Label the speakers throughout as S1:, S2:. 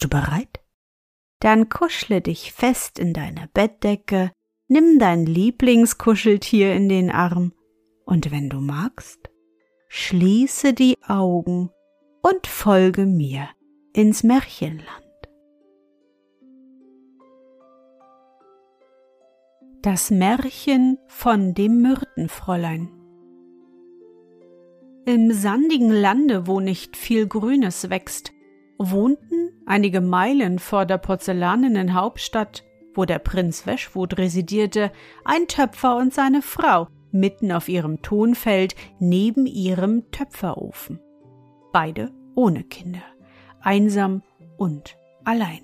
S1: Bist du bereit? Dann kuschle dich fest in deine Bettdecke, nimm dein Lieblingskuscheltier in den Arm und wenn du magst, schließe die Augen und folge mir ins Märchenland. Das Märchen von dem Myrtenfräulein Im sandigen Lande, wo nicht viel Grünes wächst, wohnten einige Meilen vor der porzellanenen Hauptstadt, wo der Prinz Weschwood residierte, ein Töpfer und seine Frau mitten auf ihrem Tonfeld neben ihrem Töpferofen. Beide ohne Kinder, einsam und allein.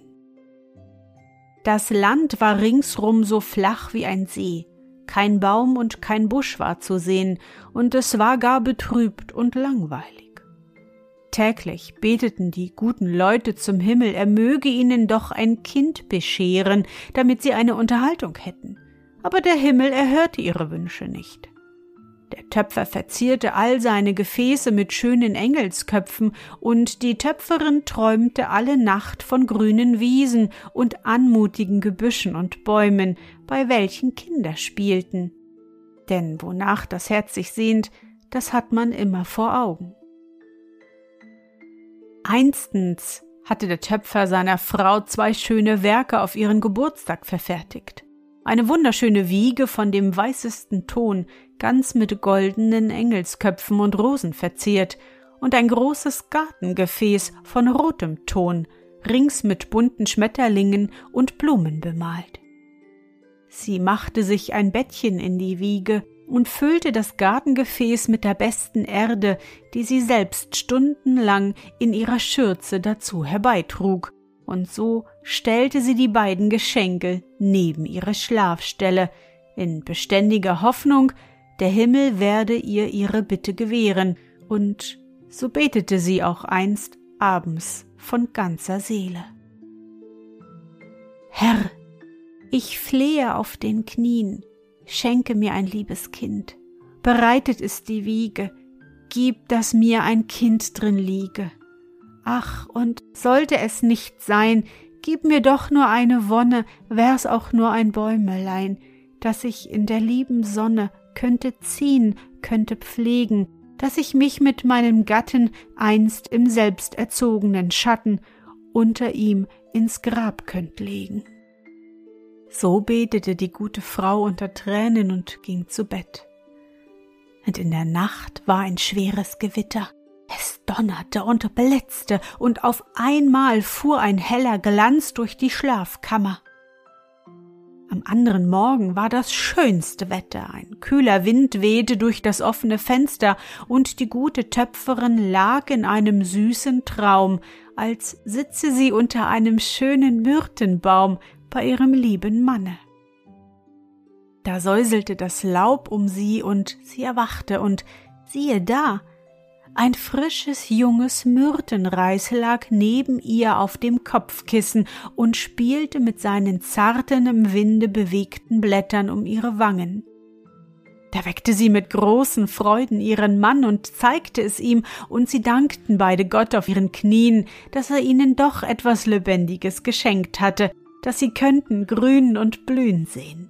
S1: Das Land war ringsrum so flach wie ein See, kein Baum und kein Busch war zu sehen, und es war gar betrübt und langweilig. Täglich beteten die guten Leute zum Himmel, er möge ihnen doch ein Kind bescheren, damit sie eine Unterhaltung hätten. Aber der Himmel erhörte ihre Wünsche nicht. Der Töpfer verzierte all seine Gefäße mit schönen Engelsköpfen, und die Töpferin träumte alle Nacht von grünen Wiesen und anmutigen Gebüschen und Bäumen, bei welchen Kinder spielten. Denn wonach das Herz sich sehnt, das hat man immer vor Augen. Einstens hatte der Töpfer seiner Frau zwei schöne Werke auf ihren Geburtstag verfertigt. Eine wunderschöne Wiege von dem weißesten Ton, ganz mit goldenen Engelsköpfen und Rosen verziert, und ein großes Gartengefäß von rotem Ton, rings mit bunten Schmetterlingen und Blumen bemalt. Sie machte sich ein Bettchen in die Wiege und füllte das Gartengefäß mit der besten Erde, die sie selbst stundenlang in ihrer Schürze dazu herbeitrug, und so stellte sie die beiden Geschenke neben ihre Schlafstelle, in beständiger Hoffnung, der Himmel werde ihr ihre Bitte gewähren, und so betete sie auch einst abends von ganzer Seele. Herr, ich flehe auf den Knien, Schenke mir ein liebes Kind, bereitet es die Wiege, gib, dass mir ein Kind drin liege. Ach, und sollte es nicht sein, gib mir doch nur eine Wonne, wär's auch nur ein Bäumelein, dass ich in der lieben Sonne könnte ziehen, könnte pflegen, dass ich mich mit meinem Gatten einst im selbsterzogenen Schatten unter ihm ins Grab könnt legen. So betete die gute Frau unter Tränen und ging zu Bett. Und in der Nacht war ein schweres Gewitter. Es donnerte und blitzte, und auf einmal fuhr ein heller Glanz durch die Schlafkammer. Am anderen Morgen war das schönste Wetter, ein kühler Wind wehte durch das offene Fenster, und die gute Töpferin lag in einem süßen Traum, als sitze sie unter einem schönen Myrtenbaum, bei ihrem lieben Manne. Da säuselte das Laub um sie und sie erwachte und siehe da, ein frisches junges Myrtenreis lag neben ihr auf dem Kopfkissen und spielte mit seinen zarten im Winde bewegten Blättern um ihre Wangen. Da weckte sie mit großen Freuden ihren Mann und zeigte es ihm, und sie dankten beide Gott auf ihren Knien, dass er ihnen doch etwas Lebendiges geschenkt hatte, dass sie könnten grünen und blühen sehen.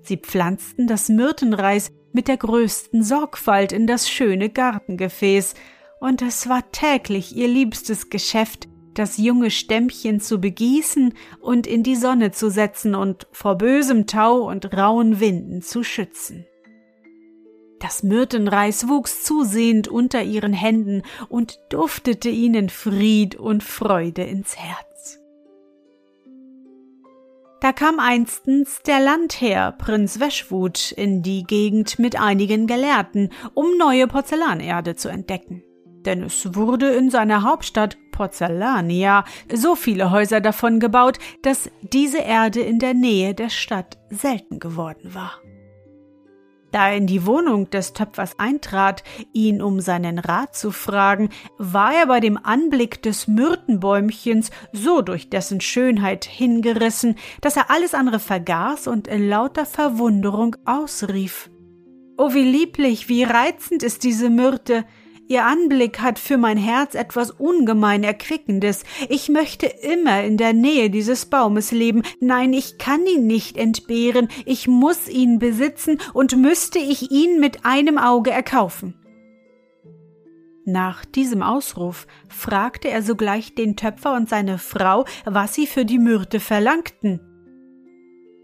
S1: Sie pflanzten das Myrtenreis mit der größten Sorgfalt in das schöne Gartengefäß, und es war täglich ihr liebstes Geschäft, das junge Stämmchen zu begießen und in die Sonne zu setzen und vor bösem Tau und rauen Winden zu schützen. Das Myrtenreis wuchs zusehend unter ihren Händen und duftete ihnen Fried und Freude ins Herz. Da kam einstens der Landherr, Prinz Weschwut, in die Gegend mit einigen Gelehrten, um neue Porzellanerde zu entdecken. Denn es wurde in seiner Hauptstadt Porzellania so viele Häuser davon gebaut, dass diese Erde in der Nähe der Stadt selten geworden war. Da er in die Wohnung des Töpfers eintrat, ihn um seinen Rat zu fragen, war er bei dem Anblick des Myrtenbäumchens so durch dessen Schönheit hingerissen, dass er alles andere vergaß und in lauter Verwunderung ausrief. Oh, wie lieblich, wie reizend ist diese Myrte! Ihr Anblick hat für mein Herz etwas ungemein Erquickendes. Ich möchte immer in der Nähe dieses Baumes leben. Nein, ich kann ihn nicht entbehren. Ich muss ihn besitzen und müsste ich ihn mit einem Auge erkaufen. Nach diesem Ausruf fragte er sogleich den Töpfer und seine Frau, was sie für die Myrte verlangten.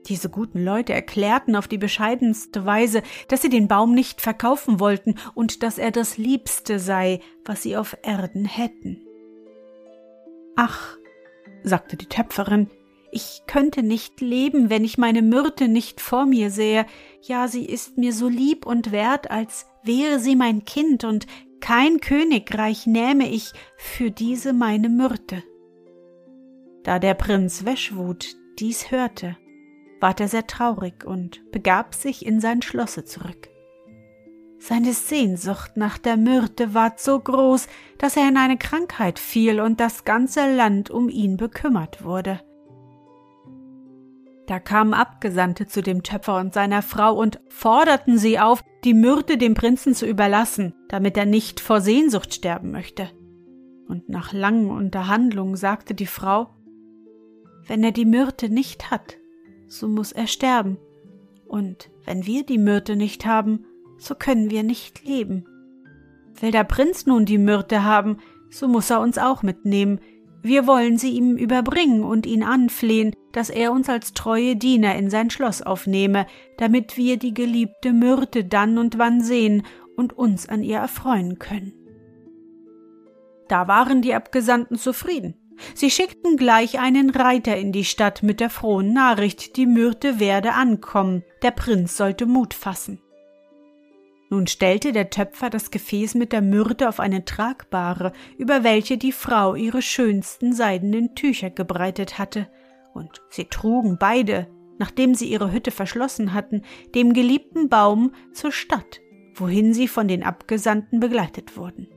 S1: Diese guten Leute erklärten auf die bescheidenste Weise, dass sie den Baum nicht verkaufen wollten und dass er das Liebste sei, was sie auf Erden hätten. Ach, sagte die Töpferin, ich könnte nicht leben, wenn ich meine Myrte nicht vor mir sähe. Ja, sie ist mir so lieb und wert, als wäre sie mein Kind, und kein Königreich nähme ich für diese meine Myrte. Da der Prinz Weschwut dies hörte, ward er sehr traurig und begab sich in sein Schlosse zurück. Seine Sehnsucht nach der Myrte ward so groß, dass er in eine Krankheit fiel und das ganze Land um ihn bekümmert wurde. Da kamen Abgesandte zu dem Töpfer und seiner Frau und forderten sie auf, die Myrte dem Prinzen zu überlassen, damit er nicht vor Sehnsucht sterben möchte. Und nach langen Unterhandlungen sagte die Frau, wenn er die Myrte nicht hat, so muss er sterben. Und wenn wir die Myrte nicht haben, so können wir nicht leben. Will der Prinz nun die Myrte haben, so muss er uns auch mitnehmen. Wir wollen sie ihm überbringen und ihn anflehen, dass er uns als treue Diener in sein Schloss aufnehme, damit wir die geliebte Myrte dann und wann sehen und uns an ihr erfreuen können. Da waren die Abgesandten zufrieden. Sie schickten gleich einen Reiter in die Stadt mit der frohen Nachricht, die Myrte werde ankommen, der Prinz sollte Mut fassen. Nun stellte der Töpfer das Gefäß mit der Myrte auf eine Tragbare, über welche die Frau ihre schönsten seidenen Tücher gebreitet hatte, und sie trugen beide, nachdem sie ihre Hütte verschlossen hatten, dem geliebten Baum zur Stadt, wohin sie von den Abgesandten begleitet wurden.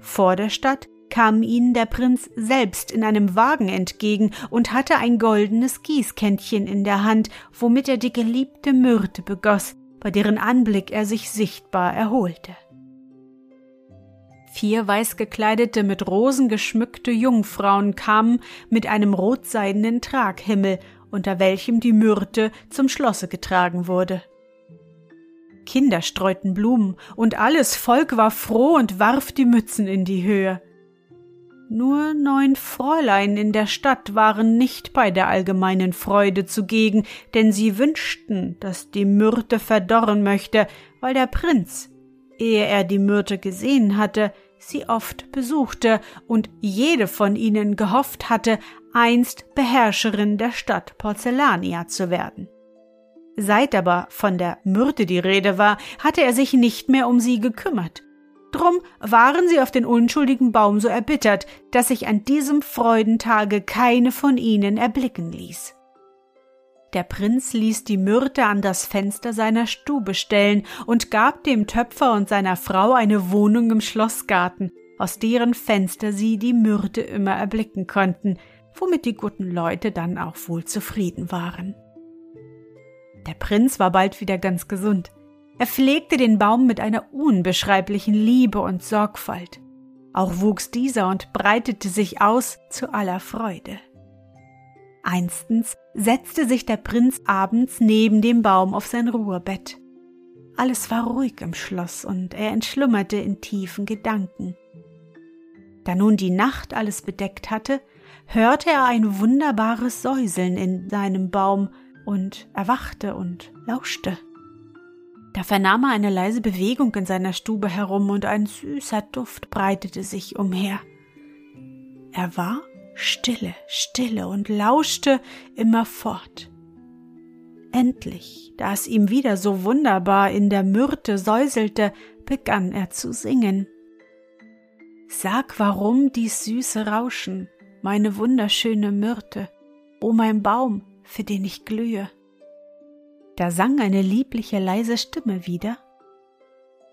S1: Vor der Stadt kam ihnen der Prinz selbst in einem Wagen entgegen und hatte ein goldenes Gießkännchen in der Hand, womit er die geliebte Myrte begoss, bei deren Anblick er sich sichtbar erholte. Vier weißgekleidete, mit Rosen geschmückte Jungfrauen kamen mit einem rotseidenen Traghimmel, unter welchem die Myrte zum Schlosse getragen wurde. Kinder streuten Blumen, und alles Volk war froh und warf die Mützen in die Höhe. Nur neun Fräulein in der Stadt waren nicht bei der allgemeinen Freude zugegen, denn sie wünschten, dass die Myrte verdorren möchte, weil der Prinz, ehe er die Myrte gesehen hatte, sie oft besuchte und jede von ihnen gehofft hatte, einst Beherrscherin der Stadt Porzellania zu werden. Seit aber von der Myrte die Rede war, hatte er sich nicht mehr um sie gekümmert. Drum waren sie auf den unschuldigen Baum so erbittert, dass sich an diesem Freudentage keine von ihnen erblicken ließ. Der Prinz ließ die Myrte an das Fenster seiner Stube stellen und gab dem Töpfer und seiner Frau eine Wohnung im Schlossgarten, aus deren Fenster sie die Myrte immer erblicken konnten, womit die guten Leute dann auch wohl zufrieden waren. Der Prinz war bald wieder ganz gesund. Er pflegte den Baum mit einer unbeschreiblichen Liebe und Sorgfalt. Auch wuchs dieser und breitete sich aus zu aller Freude. Einstens setzte sich der Prinz abends neben dem Baum auf sein Ruhebett. Alles war ruhig im Schloss und er entschlummerte in tiefen Gedanken. Da nun die Nacht alles bedeckt hatte, hörte er ein wunderbares Säuseln in seinem Baum und erwachte und lauschte. Da vernahm er eine leise Bewegung in seiner Stube herum und ein süßer Duft breitete sich umher. Er war stille, stille und lauschte immerfort. Endlich, da es ihm wieder so wunderbar in der Myrte säuselte, begann er zu singen. Sag, warum dies süße Rauschen, meine wunderschöne Myrte, o mein Baum, für den ich glühe. Da sang eine liebliche leise Stimme wieder.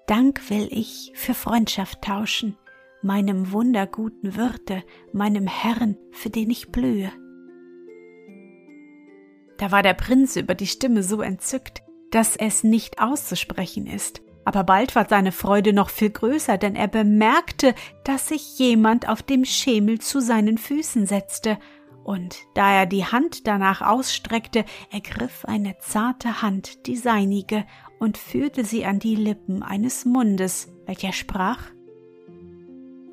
S1: Dank will ich für Freundschaft tauschen, meinem wunderguten Wirte, meinem Herrn, für den ich blühe. Da war der Prinz über die Stimme so entzückt, dass es nicht auszusprechen ist, aber bald war seine Freude noch viel größer, denn er bemerkte, dass sich jemand auf dem Schemel zu seinen Füßen setzte, und da er die Hand danach ausstreckte, ergriff eine zarte Hand die seinige und führte sie an die Lippen eines Mundes, welcher sprach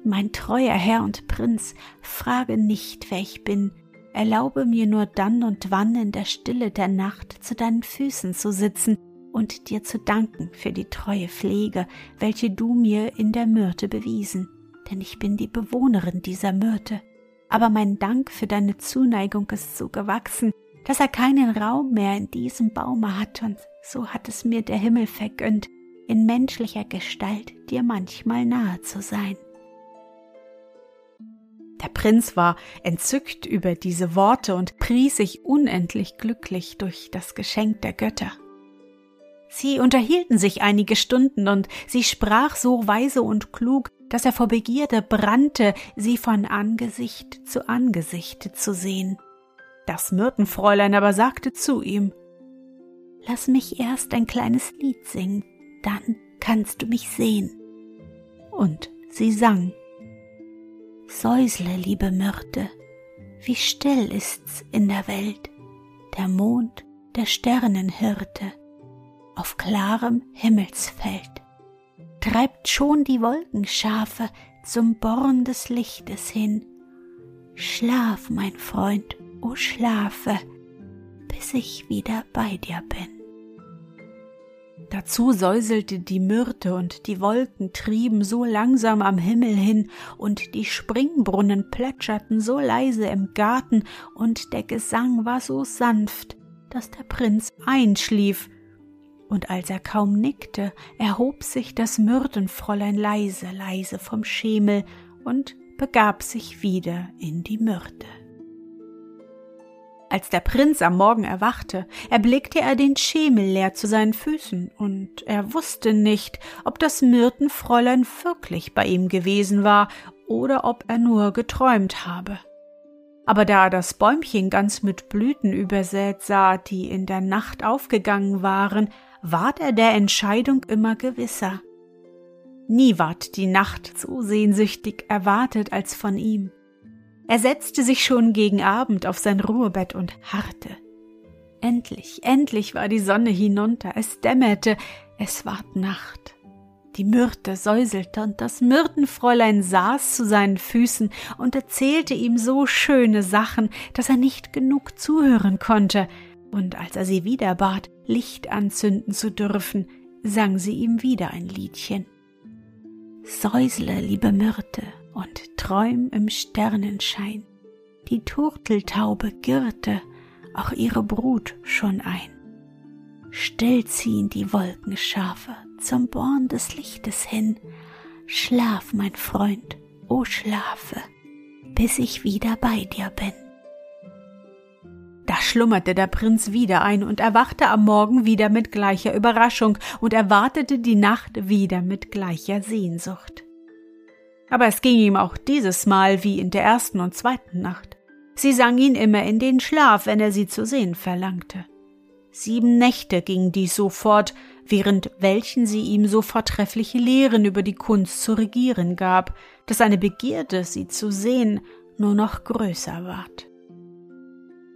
S1: Mein treuer Herr und Prinz, frage nicht, wer ich bin, erlaube mir nur dann und wann in der Stille der Nacht zu deinen Füßen zu sitzen und dir zu danken für die treue Pflege, welche du mir in der Myrte bewiesen, denn ich bin die Bewohnerin dieser Myrte. Aber mein Dank für deine Zuneigung ist so gewachsen, dass er keinen Raum mehr in diesem Baume hat, und so hat es mir der Himmel vergönnt, in menschlicher Gestalt dir manchmal nahe zu sein. Der Prinz war entzückt über diese Worte und pries sich unendlich glücklich durch das Geschenk der Götter. Sie unterhielten sich einige Stunden, und sie sprach so weise und klug, dass er vor Begierde brannte, sie von Angesicht zu Angesicht zu sehen. Das Myrtenfräulein aber sagte zu ihm Lass mich erst ein kleines Lied singen, dann kannst du mich sehen. Und sie sang Säusle, liebe Myrte, wie still ist's in der Welt, der Mond, der Sternenhirte, auf klarem Himmelsfeld, treibt schon die Wolkenschafe zum Born des Lichtes hin. Schlaf, mein Freund, o oh schlafe, bis ich wieder bei dir bin. Dazu säuselte die Myrte und die Wolken trieben so langsam am Himmel hin und die Springbrunnen plätscherten so leise im Garten und der Gesang war so sanft, dass der Prinz einschlief und als er kaum nickte, erhob sich das Myrtenfräulein leise, leise vom Schemel und begab sich wieder in die Myrte. Als der Prinz am Morgen erwachte, erblickte er den Schemel leer zu seinen Füßen, und er wusste nicht, ob das Myrtenfräulein wirklich bei ihm gewesen war oder ob er nur geträumt habe. Aber da er das Bäumchen ganz mit Blüten übersät sah, die in der Nacht aufgegangen waren, ward er der Entscheidung immer gewisser. Nie ward die Nacht so sehnsüchtig erwartet als von ihm. Er setzte sich schon gegen Abend auf sein Ruhebett und harrte. Endlich, endlich war die Sonne hinunter, es dämmerte, es ward Nacht. Die Myrte säuselte und das Myrtenfräulein saß zu seinen Füßen und erzählte ihm so schöne Sachen, dass er nicht genug zuhören konnte, und als er sie wieder bat, Licht anzünden zu dürfen, sang sie ihm wieder ein Liedchen. Säusle, liebe Myrte, und träum im Sternenschein, die Turteltaube girrte auch ihre Brut schon ein. Still ziehen die Wolkenschafe zum Born des Lichtes hin, schlaf, mein Freund, o schlafe, bis ich wieder bei dir bin. Da schlummerte der Prinz wieder ein und erwachte am Morgen wieder mit gleicher Überraschung und erwartete die Nacht wieder mit gleicher Sehnsucht. Aber es ging ihm auch dieses Mal wie in der ersten und zweiten Nacht. Sie sang ihn immer in den Schlaf, wenn er sie zu sehen verlangte. Sieben Nächte ging dies so fort, während welchen sie ihm so vortreffliche Lehren über die Kunst zu regieren gab, dass seine Begierde, sie zu sehen, nur noch größer ward.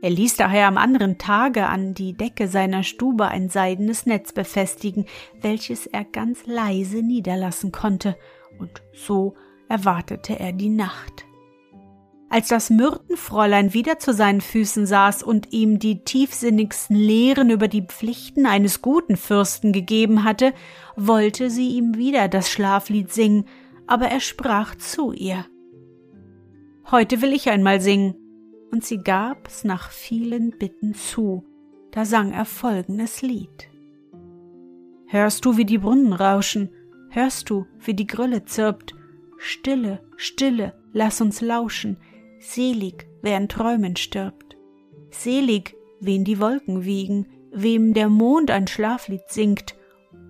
S1: Er ließ daher am anderen Tage an die Decke seiner Stube ein seidenes Netz befestigen, welches er ganz leise niederlassen konnte, und so erwartete er die Nacht. Als das Myrtenfräulein wieder zu seinen Füßen saß und ihm die tiefsinnigsten Lehren über die Pflichten eines guten Fürsten gegeben hatte, wollte sie ihm wieder das Schlaflied singen, aber er sprach zu ihr. Heute will ich einmal singen. Und sie gab's nach vielen Bitten zu. Da sang er folgendes Lied. Hörst du, wie die Brunnen rauschen? Hörst du, wie die Grille zirpt? Stille, Stille, lass uns lauschen. Selig, wer in Träumen stirbt. Selig, wen die Wolken wiegen, wem der Mond ein Schlaflied singt.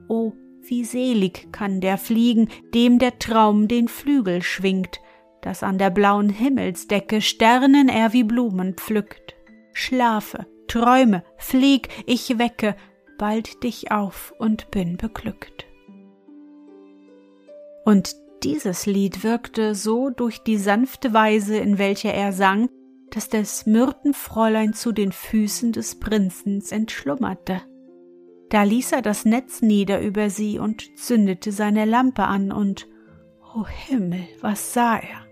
S1: O, wie selig kann der fliegen, dem der Traum den Flügel schwingt, dass an der blauen Himmelsdecke Sternen er wie Blumen pflückt. Schlafe, träume, flieg, ich wecke, bald dich auf und bin beglückt. Und dieses Lied wirkte so durch die sanfte Weise, in welcher er sang, dass das Myrtenfräulein zu den Füßen des Prinzens entschlummerte. Da ließ er das Netz nieder über sie und zündete seine Lampe an, und, o oh Himmel, was sah er?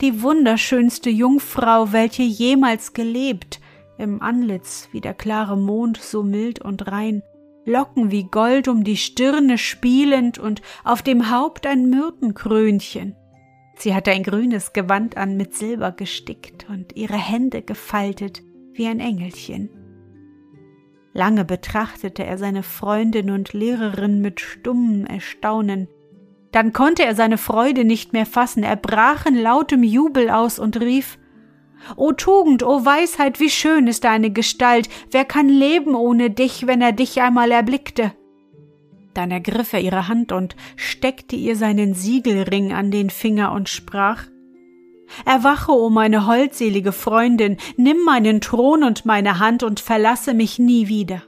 S1: Die wunderschönste Jungfrau, welche jemals gelebt, im Antlitz wie der klare Mond so mild und rein, Locken wie Gold um die Stirne spielend und auf dem Haupt ein Myrtenkrönchen. Sie hatte ein grünes Gewand an mit Silber gestickt und ihre Hände gefaltet wie ein Engelchen. Lange betrachtete er seine Freundin und Lehrerin mit stummem Erstaunen. Dann konnte er seine Freude nicht mehr fassen, er brach in lautem Jubel aus und rief O Tugend, o Weisheit, wie schön ist deine Gestalt, wer kann leben ohne dich, wenn er dich einmal erblickte? Dann ergriff er ihre Hand und steckte ihr seinen Siegelring an den Finger und sprach Erwache, o meine holdselige Freundin, nimm meinen Thron und meine Hand und verlasse mich nie wieder.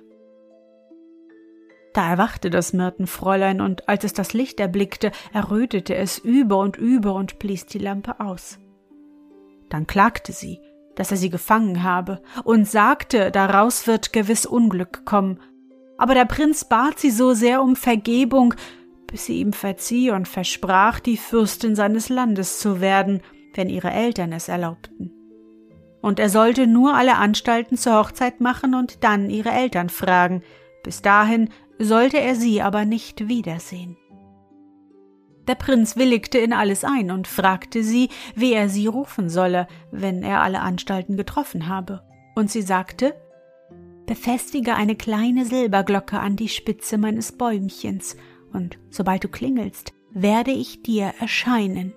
S1: Da erwachte das Myrtenfräulein, und als es das Licht erblickte, errötete es über und über und blies die Lampe aus. Dann klagte sie, dass er sie gefangen habe, und sagte, daraus wird gewiss Unglück kommen. Aber der Prinz bat sie so sehr um Vergebung, bis sie ihm verzieh und versprach, die Fürstin seines Landes zu werden, wenn ihre Eltern es erlaubten. Und er sollte nur alle Anstalten zur Hochzeit machen und dann ihre Eltern fragen, bis dahin sollte er sie aber nicht wiedersehen. Der Prinz willigte in alles ein und fragte sie, wie er sie rufen solle, wenn er alle Anstalten getroffen habe. Und sie sagte, Befestige eine kleine Silberglocke an die Spitze meines Bäumchens, und sobald du klingelst, werde ich dir erscheinen.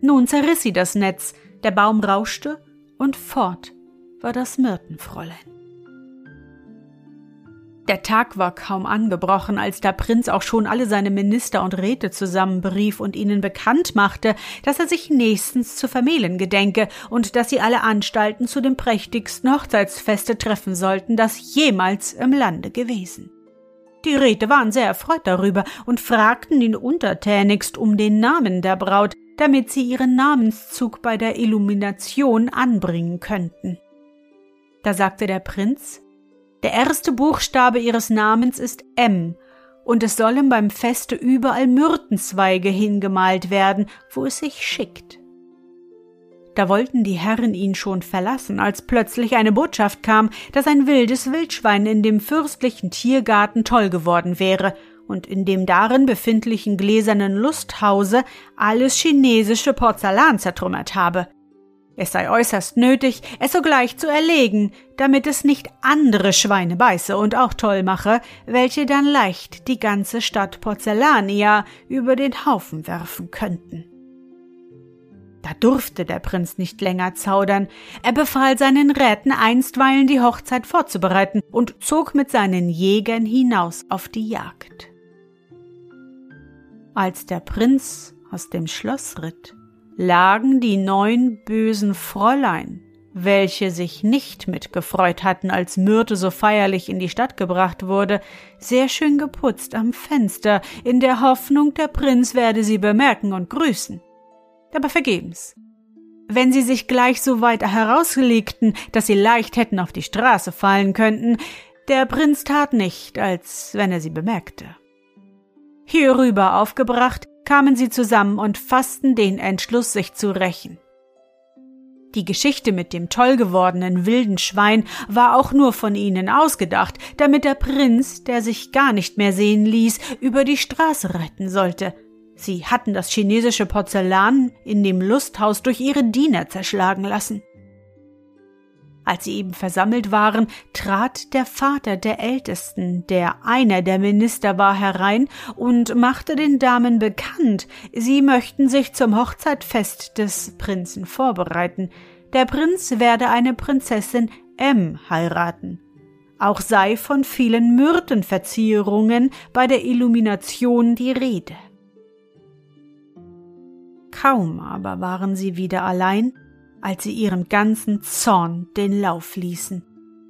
S1: Nun zerriss sie das Netz, der Baum rauschte, und fort war das Myrtenfräulein. Der Tag war kaum angebrochen, als der Prinz auch schon alle seine Minister und Räte zusammenberief und ihnen bekannt machte, dass er sich nächstens zu vermählen gedenke und dass sie alle Anstalten zu dem prächtigsten Hochzeitsfeste treffen sollten, das jemals im Lande gewesen. Die Räte waren sehr erfreut darüber und fragten ihn untertänigst um den Namen der Braut, damit sie ihren Namenszug bei der Illumination anbringen könnten. Da sagte der Prinz, der erste Buchstabe ihres Namens ist M, und es sollen beim Feste überall Myrtenzweige hingemalt werden, wo es sich schickt. Da wollten die Herren ihn schon verlassen, als plötzlich eine Botschaft kam, dass ein wildes Wildschwein in dem fürstlichen Tiergarten toll geworden wäre und in dem darin befindlichen gläsernen Lusthause alles chinesische Porzellan zertrümmert habe. Es sei äußerst nötig, es sogleich zu erlegen, damit es nicht andere Schweine beiße und auch toll mache, welche dann leicht die ganze Stadt Porzellania über den Haufen werfen könnten. Da durfte der Prinz nicht länger zaudern. Er befahl seinen Räten einstweilen die Hochzeit vorzubereiten und zog mit seinen Jägern hinaus auf die Jagd. Als der Prinz aus dem Schloss ritt, lagen die neun bösen Fräulein, welche sich nicht mitgefreut hatten, als Myrte so feierlich in die Stadt gebracht wurde, sehr schön geputzt am Fenster, in der Hoffnung, der Prinz werde sie bemerken und grüßen. Aber vergebens. Wenn sie sich gleich so weit herauslegten, dass sie leicht hätten auf die Straße fallen könnten, der Prinz tat nicht, als wenn er sie bemerkte. Hierüber aufgebracht, kamen sie zusammen und fassten den Entschluss, sich zu rächen. Die Geschichte mit dem toll gewordenen wilden Schwein war auch nur von ihnen ausgedacht, damit der Prinz, der sich gar nicht mehr sehen ließ, über die Straße retten sollte. Sie hatten das chinesische Porzellan in dem Lusthaus durch ihre Diener zerschlagen lassen. Als sie eben versammelt waren, trat der Vater der Ältesten, der einer der Minister war, herein und machte den Damen bekannt, sie möchten sich zum Hochzeitfest des Prinzen vorbereiten. Der Prinz werde eine Prinzessin M heiraten. Auch sei von vielen Myrtenverzierungen bei der Illumination die Rede. Kaum aber waren sie wieder allein, als sie ihren ganzen Zorn den Lauf ließen.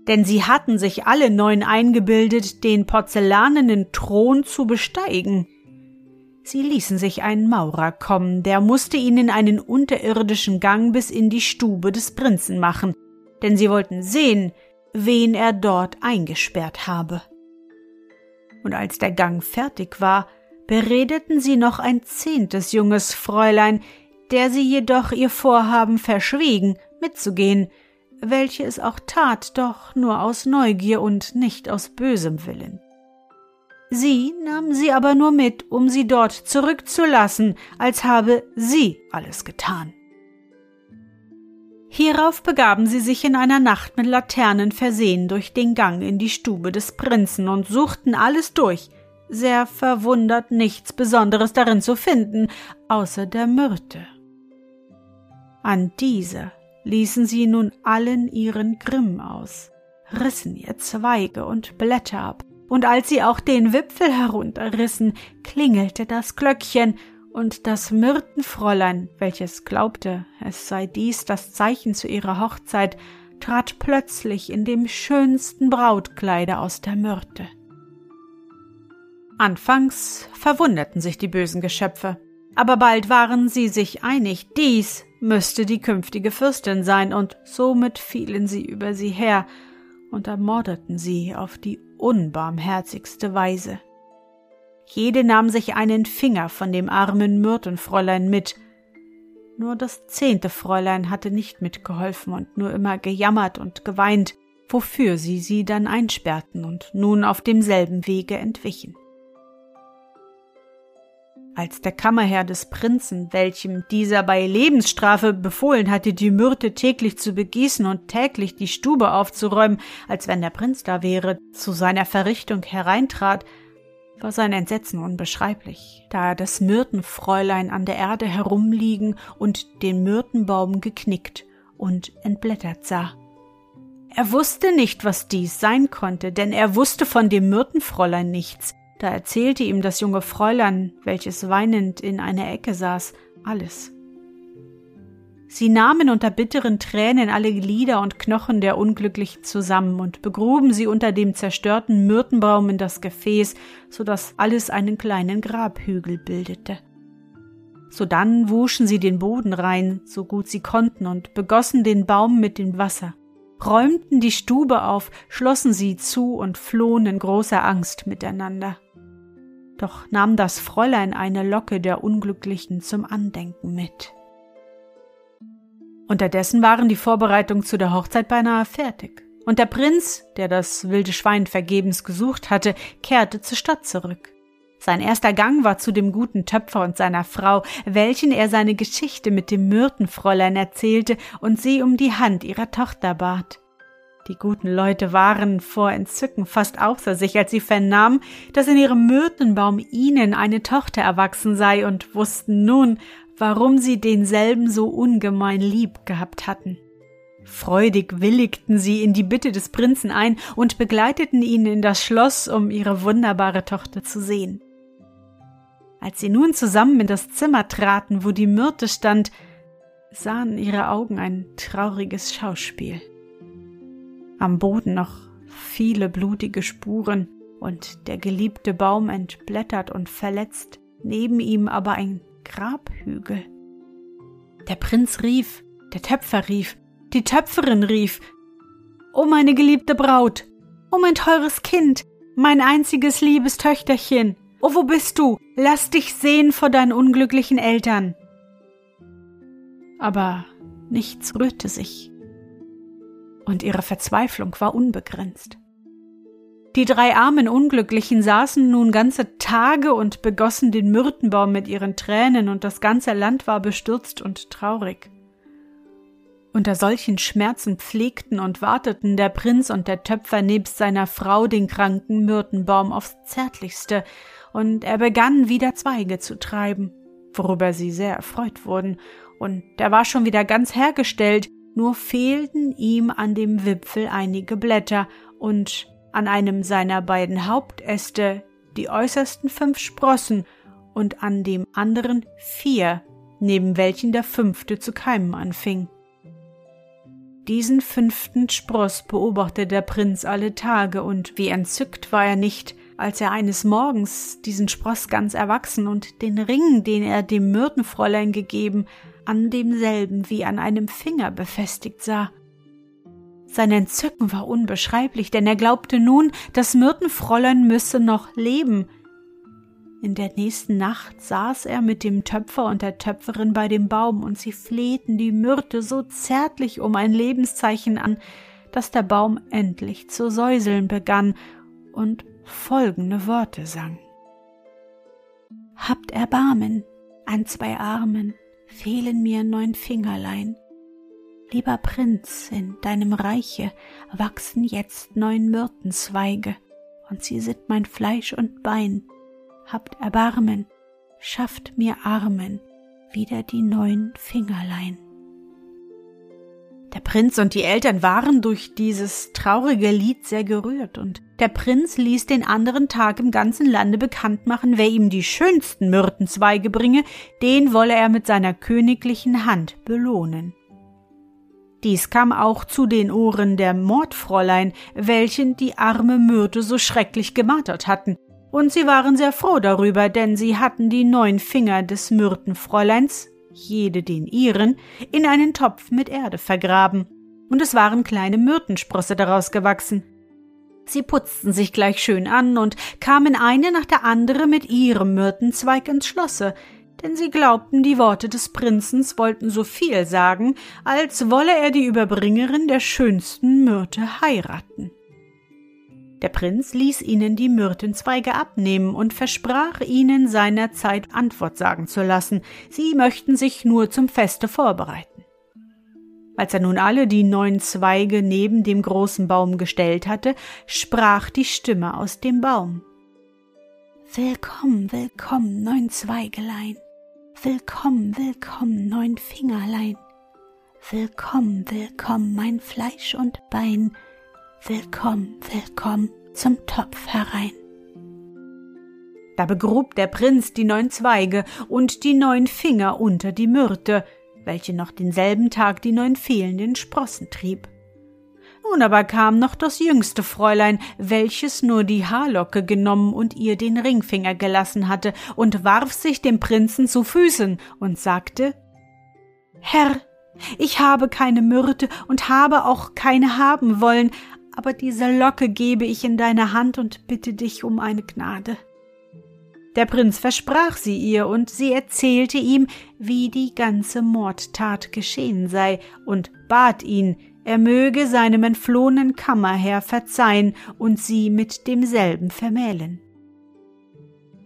S1: Denn sie hatten sich alle neun eingebildet, den porzellanenen Thron zu besteigen. Sie ließen sich einen Maurer kommen, der musste ihnen einen unterirdischen Gang bis in die Stube des Prinzen machen, denn sie wollten sehen, wen er dort eingesperrt habe. Und als der Gang fertig war, beredeten sie noch ein zehntes junges Fräulein, der sie jedoch ihr Vorhaben verschwiegen, mitzugehen, welche es auch tat, doch nur aus Neugier und nicht aus bösem Willen. Sie nahm sie aber nur mit, um sie dort zurückzulassen, als habe sie alles getan. Hierauf begaben sie sich in einer Nacht mit Laternen versehen durch den Gang in die Stube des Prinzen und suchten alles durch, sehr verwundert nichts Besonderes darin zu finden, außer der Myrte. An diese ließen sie nun allen ihren Grimm aus, rissen ihr Zweige und Blätter ab, und als sie auch den Wipfel herunterrissen, klingelte das Glöckchen, und das Myrtenfräulein, welches glaubte, es sei dies das Zeichen zu ihrer Hochzeit, trat plötzlich in dem schönsten Brautkleide aus der Myrte. Anfangs verwunderten sich die bösen Geschöpfe, aber bald waren sie sich einig, dies müsste die künftige Fürstin sein, und somit fielen sie über sie her und ermordeten sie auf die unbarmherzigste Weise. Jede nahm sich einen Finger von dem armen Myrtenfräulein mit, nur das zehnte Fräulein hatte nicht mitgeholfen und nur immer gejammert und geweint, wofür sie sie dann einsperrten und nun auf demselben Wege entwichen als der Kammerherr des Prinzen, welchem dieser bei Lebensstrafe befohlen hatte, die Myrte täglich zu begießen und täglich die Stube aufzuräumen, als wenn der Prinz da wäre, zu seiner Verrichtung hereintrat, war sein Entsetzen unbeschreiblich, da er das Myrtenfräulein an der Erde herumliegen und den Myrtenbaum geknickt und entblättert sah. Er wusste nicht, was dies sein konnte, denn er wusste von dem Myrtenfräulein nichts, da erzählte ihm das junge Fräulein, welches weinend in einer Ecke saß, alles. Sie nahmen unter bitteren Tränen alle Glieder und Knochen der Unglücklichen zusammen und begruben sie unter dem zerstörten Myrtenbaum in das Gefäß, so dass alles einen kleinen Grabhügel bildete. Sodann wuschen sie den Boden rein, so gut sie konnten, und begossen den Baum mit dem Wasser räumten die Stube auf, schlossen sie zu und flohen in großer Angst miteinander. Doch nahm das Fräulein eine Locke der Unglücklichen zum Andenken mit. Unterdessen waren die Vorbereitungen zu der Hochzeit beinahe fertig, und der Prinz, der das wilde Schwein vergebens gesucht hatte, kehrte zur Stadt zurück. Sein erster Gang war zu dem guten Töpfer und seiner Frau, welchen er seine Geschichte mit dem Myrtenfräulein erzählte und sie um die Hand ihrer Tochter bat. Die guten Leute waren vor Entzücken fast außer sich, als sie vernahmen, dass in ihrem Myrtenbaum ihnen eine Tochter erwachsen sei und wussten nun, warum sie denselben so ungemein lieb gehabt hatten. Freudig willigten sie in die Bitte des Prinzen ein und begleiteten ihn in das Schloss, um ihre wunderbare Tochter zu sehen. Als sie nun zusammen in das Zimmer traten, wo die Myrte stand, sahen ihre Augen ein trauriges Schauspiel. Am Boden noch viele blutige Spuren und der geliebte Baum entblättert und verletzt, neben ihm aber ein Grabhügel. Der Prinz rief, der Töpfer rief, die Töpferin rief, O meine geliebte Braut, o mein teures Kind, mein einziges liebes Töchterchen, Oh, wo bist du? Lass dich sehen vor deinen unglücklichen Eltern. Aber nichts rührte sich. Und ihre Verzweiflung war unbegrenzt. Die drei armen Unglücklichen saßen nun ganze Tage und begossen den Myrtenbaum mit ihren Tränen, und das ganze Land war bestürzt und traurig. Unter solchen Schmerzen pflegten und warteten der Prinz und der Töpfer nebst seiner Frau den kranken Myrtenbaum aufs Zärtlichste, und er begann wieder Zweige zu treiben, worüber sie sehr erfreut wurden, und er war schon wieder ganz hergestellt, nur fehlten ihm an dem Wipfel einige Blätter und an einem seiner beiden Hauptäste die äußersten fünf Sprossen und an dem anderen vier, neben welchen der fünfte zu keimen anfing. Diesen fünften Spross beobachtete der Prinz alle Tage, und wie entzückt war er nicht, als er eines Morgens diesen Spross ganz erwachsen und den Ring, den er dem Myrtenfräulein gegeben, an demselben wie an einem Finger befestigt sah. Sein Entzücken war unbeschreiblich, denn er glaubte nun, das Myrtenfräulein müsse noch leben. In der nächsten Nacht saß er mit dem Töpfer und der Töpferin bei dem Baum, und sie flehten die Myrte so zärtlich um ein Lebenszeichen an, dass der Baum endlich zu säuseln begann und folgende Worte sang. Habt Erbarmen, an zwei Armen fehlen mir neun Fingerlein, Lieber Prinz, in deinem Reiche wachsen jetzt neun Myrtenzweige, und sie sind mein Fleisch und Bein. Habt Erbarmen, schafft mir Armen wieder die neun Fingerlein. Der Prinz und die Eltern waren durch dieses traurige Lied sehr gerührt, und der Prinz ließ den anderen Tag im ganzen Lande bekannt machen, wer ihm die schönsten Myrtenzweige bringe, den wolle er mit seiner königlichen Hand belohnen. Dies kam auch zu den Ohren der Mordfräulein, welchen die arme Myrte so schrecklich gemartert hatten, und sie waren sehr froh darüber, denn sie hatten die neun Finger des Myrtenfräuleins, jede den ihren, in einen Topf mit Erde vergraben, und es waren kleine Myrtensprosse daraus gewachsen. Sie putzten sich gleich schön an und kamen eine nach der andere mit ihrem Myrtenzweig ins Schlosse, denn sie glaubten, die Worte des Prinzens wollten so viel sagen, als wolle er die Überbringerin der schönsten Myrte heiraten. Der Prinz ließ ihnen die Myrtenzweige abnehmen und versprach ihnen seinerzeit Antwort sagen zu lassen, sie möchten sich nur zum Feste vorbereiten. Als er nun alle die neun Zweige neben dem großen Baum gestellt hatte, sprach die Stimme aus dem Baum. Willkommen, willkommen, neun Zweigelein. Willkommen, willkommen, neun Fingerlein. Willkommen, willkommen, mein Fleisch und Bein. Willkommen, willkommen zum Topf herein. Da begrub der Prinz die neun Zweige und die neun Finger unter die Myrte, welche noch denselben Tag die neun fehlenden Sprossen trieb. Nun aber kam noch das jüngste Fräulein, welches nur die Haarlocke genommen und ihr den Ringfinger gelassen hatte, und warf sich dem Prinzen zu Füßen und sagte Herr, ich habe keine Myrte und habe auch keine haben wollen, aber diese Locke gebe ich in deine Hand und bitte dich um eine Gnade. Der Prinz versprach sie ihr, und sie erzählte ihm, wie die ganze Mordtat geschehen sei, und bat ihn, er möge seinem entflohenen Kammerherr verzeihen und sie mit demselben vermählen.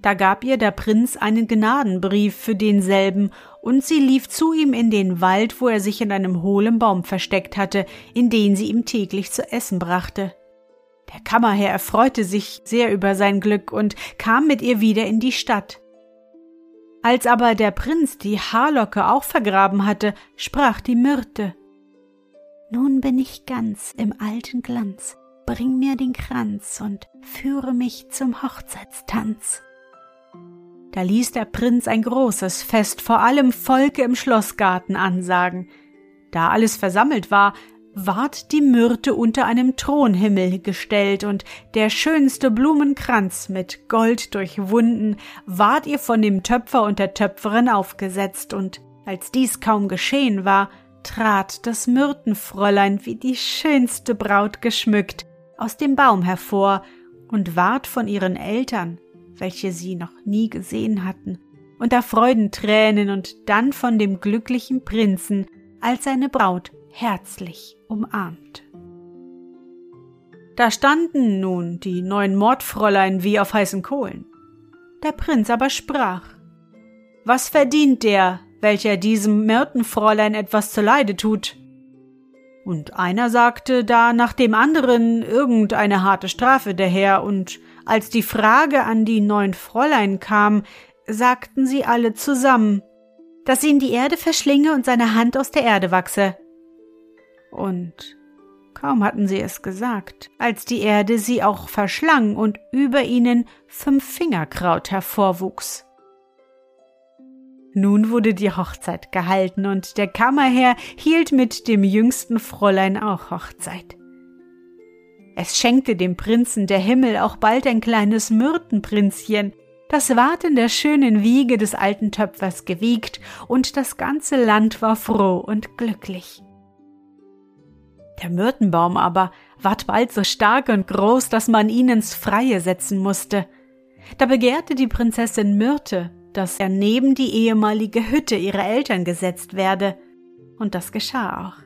S1: Da gab ihr der Prinz einen Gnadenbrief für denselben, und sie lief zu ihm in den Wald, wo er sich in einem hohlen Baum versteckt hatte, in den sie ihm täglich zu essen brachte. Der Kammerherr erfreute sich sehr über sein Glück und kam mit ihr wieder in die Stadt. Als aber der Prinz die Haarlocke auch vergraben hatte, sprach die Myrte nun bin ich ganz im alten Glanz, bring mir den Kranz und führe mich zum Hochzeitstanz. Da ließ der Prinz ein großes Fest vor allem Volke im Schlossgarten ansagen. Da alles versammelt war, ward die Myrte unter einem Thronhimmel gestellt und der schönste Blumenkranz mit Gold durchwunden ward ihr von dem Töpfer und der Töpferin aufgesetzt. Und als dies kaum geschehen war, trat das Myrtenfräulein wie die schönste Braut geschmückt aus dem Baum hervor und ward von ihren Eltern, welche sie noch nie gesehen hatten, unter Freudentränen und dann von dem glücklichen Prinzen als seine Braut herzlich umarmt. Da standen nun die neuen Mordfräulein wie auf heißen Kohlen. Der Prinz aber sprach Was verdient der, welcher diesem Myrtenfräulein etwas zuleide tut? Und einer sagte da nach dem anderen irgendeine harte Strafe daher, und als die Frage an die neun Fräulein kam, sagten sie alle zusammen, dass ihn die Erde verschlinge und seine Hand aus der Erde wachse. Und kaum hatten sie es gesagt, als die Erde sie auch verschlang und über ihnen fünf Fingerkraut hervorwuchs. Nun wurde die Hochzeit gehalten und der Kammerherr hielt mit dem jüngsten Fräulein auch Hochzeit. Es schenkte dem Prinzen der Himmel auch bald ein kleines Myrtenprinzchen, das ward in der schönen Wiege des alten Töpfers gewiegt, und das ganze Land war froh und glücklich. Der Myrtenbaum aber ward bald so stark und groß, dass man ihn ins Freie setzen musste. Da begehrte die Prinzessin Myrte, dass er neben die ehemalige Hütte ihrer Eltern gesetzt werde, und das geschah auch.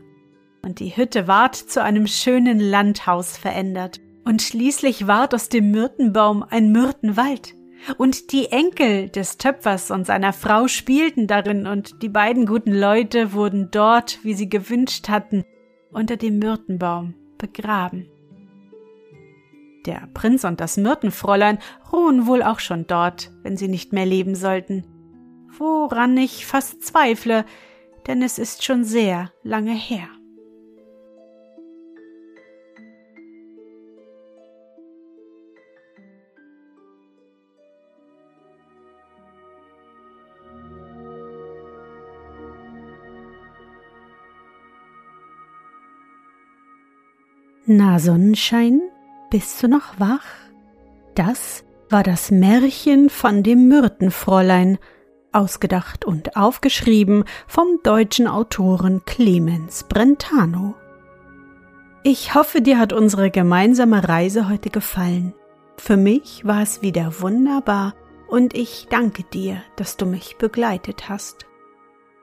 S1: Und die Hütte ward zu einem schönen Landhaus verändert, und schließlich ward aus dem Myrtenbaum ein Myrtenwald, und die Enkel des Töpfers und seiner Frau spielten darin, und die beiden guten Leute wurden dort, wie sie gewünscht hatten, unter dem Myrtenbaum begraben. Der Prinz und das Myrtenfräulein ruhen wohl auch schon dort, wenn sie nicht mehr leben sollten. Woran ich fast zweifle, denn es ist schon sehr lange her.
S2: Na Sonnenschein, bist du noch wach? Das war das Märchen von dem Myrtenfräulein, ausgedacht und aufgeschrieben vom deutschen Autoren Clemens Brentano. Ich hoffe, dir hat unsere gemeinsame Reise heute gefallen. Für mich war es wieder wunderbar und ich danke dir, dass du mich begleitet hast.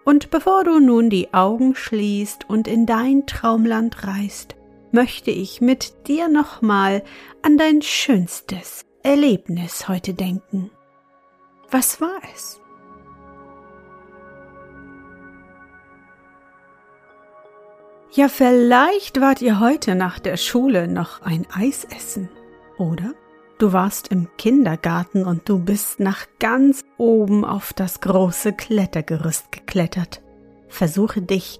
S2: Und bevor du nun die Augen schließt und in dein Traumland reist, möchte ich mit dir nochmal an dein schönstes Erlebnis heute denken. Was war es? Ja, vielleicht wart ihr heute nach der Schule noch ein Eis essen, oder? Du warst im Kindergarten und du bist nach ganz oben auf das große Klettergerüst geklettert. Versuche dich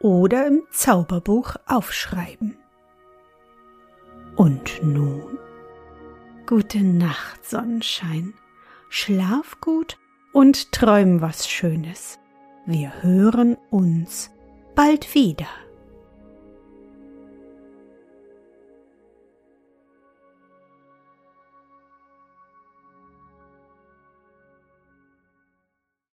S2: oder im Zauberbuch aufschreiben. Und nun? Gute Nacht, Sonnenschein. Schlaf gut und träum was Schönes. Wir hören uns bald wieder.